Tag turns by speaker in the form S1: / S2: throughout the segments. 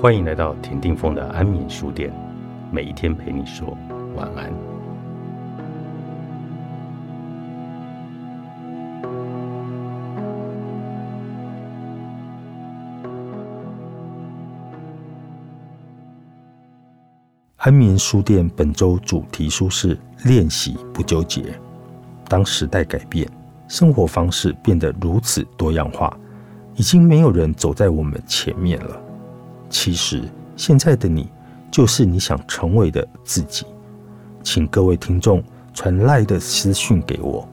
S1: 欢迎来到田定峰的安眠书店，每一天陪你说晚安。安眠书店本周主题书是练习不纠结。当时代改变，生活方式变得如此多样化，已经没有人走在我们前面了。其实，现在的你就是你想成为的自己。请各位听众传赖的私讯给我，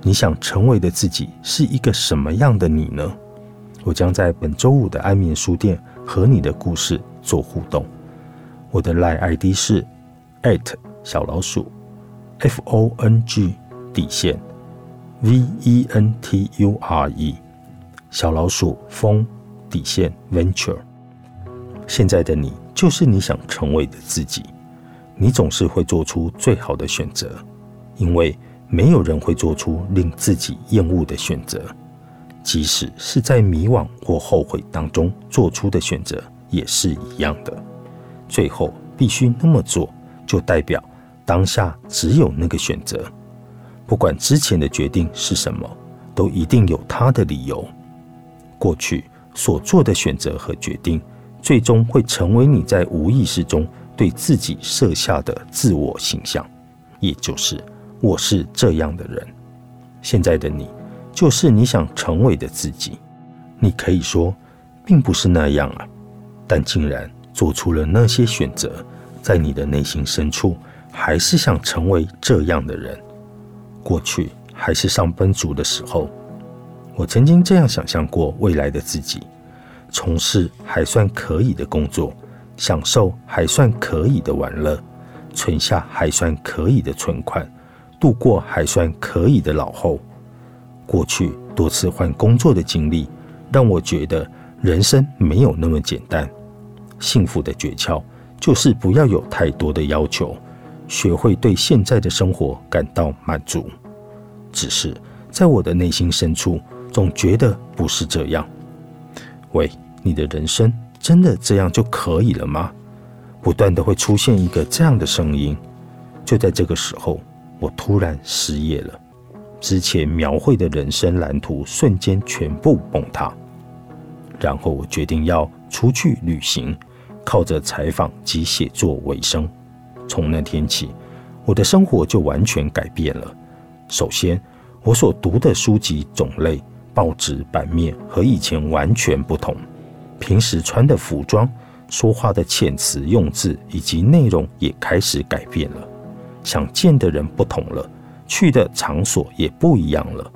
S1: 你想成为的自己是一个什么样的你呢？我将在本周五的安眠书店和你的故事做互动。我的赖 ID 是 at 小老鼠 f o n g 底线 v e n t u r e 小老鼠风底线 venture。现在的你就是你想成为的自己，你总是会做出最好的选择，因为没有人会做出令自己厌恶的选择，即使是在迷惘或后悔当中做出的选择也是一样的。最后必须那么做，就代表当下只有那个选择，不管之前的决定是什么，都一定有他的理由。过去所做的选择和决定。最终会成为你在无意识中对自己设下的自我形象，也就是我是这样的人。现在的你就是你想成为的自己。你可以说并不是那样啊，但竟然做出了那些选择，在你的内心深处还是想成为这样的人。过去还是上班族的时候，我曾经这样想象过未来的自己。从事还算可以的工作，享受还算可以的玩乐，存下还算可以的存款，度过还算可以的老后。过去多次换工作的经历，让我觉得人生没有那么简单。幸福的诀窍就是不要有太多的要求，学会对现在的生活感到满足。只是在我的内心深处，总觉得不是这样。喂，你的人生真的这样就可以了吗？不断的会出现一个这样的声音。就在这个时候，我突然失业了，之前描绘的人生蓝图瞬间全部崩塌。然后我决定要出去旅行，靠着采访及写作为生。从那天起，我的生活就完全改变了。首先，我所读的书籍种类。报纸版面和以前完全不同，平时穿的服装、说话的遣词用字以及内容也开始改变了。想见的人不同了，去的场所也不一样了，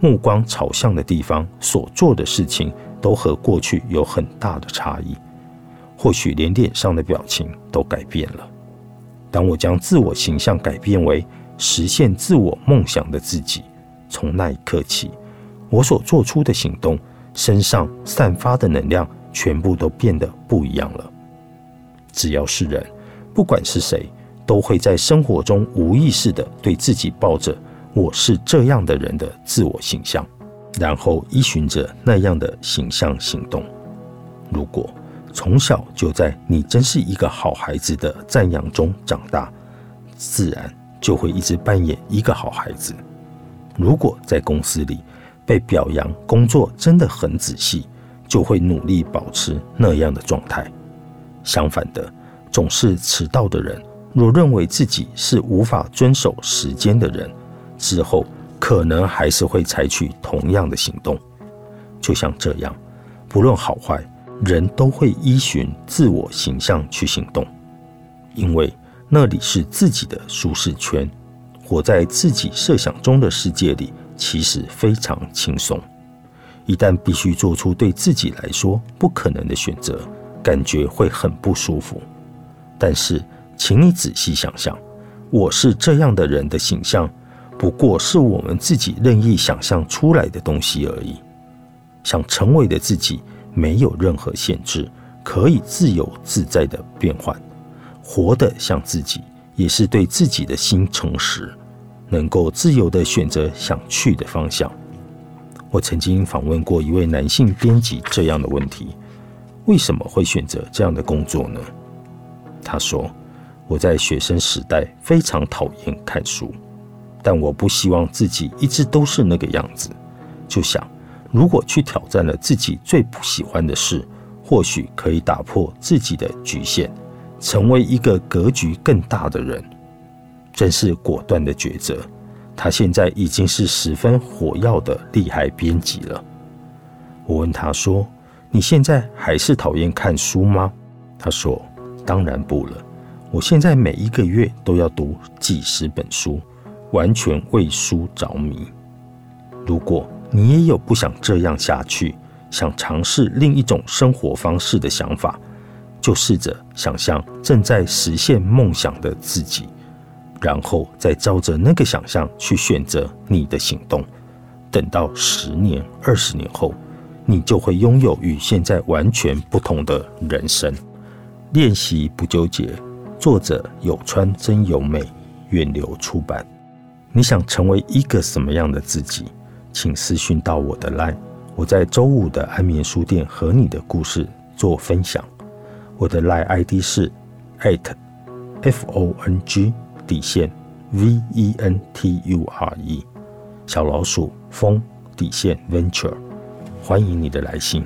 S1: 目光朝向的地方，所做的事情都和过去有很大的差异。或许连脸上的表情都改变了。当我将自我形象改变为实现自我梦想的自己，从那一刻起。我所做出的行动，身上散发的能量，全部都变得不一样了。只要是人，不管是谁，都会在生活中无意识的对自己抱着“我是这样的人”的自我形象，然后依循着那样的形象行动。如果从小就在“你真是一个好孩子”的赞扬中长大，自然就会一直扮演一个好孩子。如果在公司里，被表扬，工作真的很仔细，就会努力保持那样的状态。相反的，总是迟到的人，若认为自己是无法遵守时间的人，之后可能还是会采取同样的行动。就像这样，不论好坏，人都会依循自我形象去行动，因为那里是自己的舒适圈，活在自己设想中的世界里。其实非常轻松，一旦必须做出对自己来说不可能的选择，感觉会很不舒服。但是，请你仔细想想，我是这样的人的形象，不过是我们自己任意想象出来的东西而已。想成为的自己，没有任何限制，可以自由自在的变换，活得像自己，也是对自己的心诚实。能够自由的选择想去的方向。我曾经访问过一位男性编辑这样的问题：为什么会选择这样的工作呢？他说：“我在学生时代非常讨厌看书，但我不希望自己一直都是那个样子。就想，如果去挑战了自己最不喜欢的事，或许可以打破自己的局限，成为一个格局更大的人。真是果断的抉择。他现在已经是十分火药的厉害编辑了。”我问他说：“你现在还是讨厌看书吗？”他说。当然不了，我现在每一个月都要读几十本书，完全为书着迷。如果你也有不想这样下去，想尝试另一种生活方式的想法，就试着想象正在实现梦想的自己，然后再照着那个想象去选择你的行动。等到十年、二十年后，你就会拥有与现在完全不同的人生。练习不纠结，作者有川真由美，远流出版。你想成为一个什么样的自己？请私讯到我的 line，我在周五的安眠书店和你的故事做分享。我的 line ID 是 at f o n g 底线 v e n t u r e 小老鼠风底线 venture，欢迎你的来信。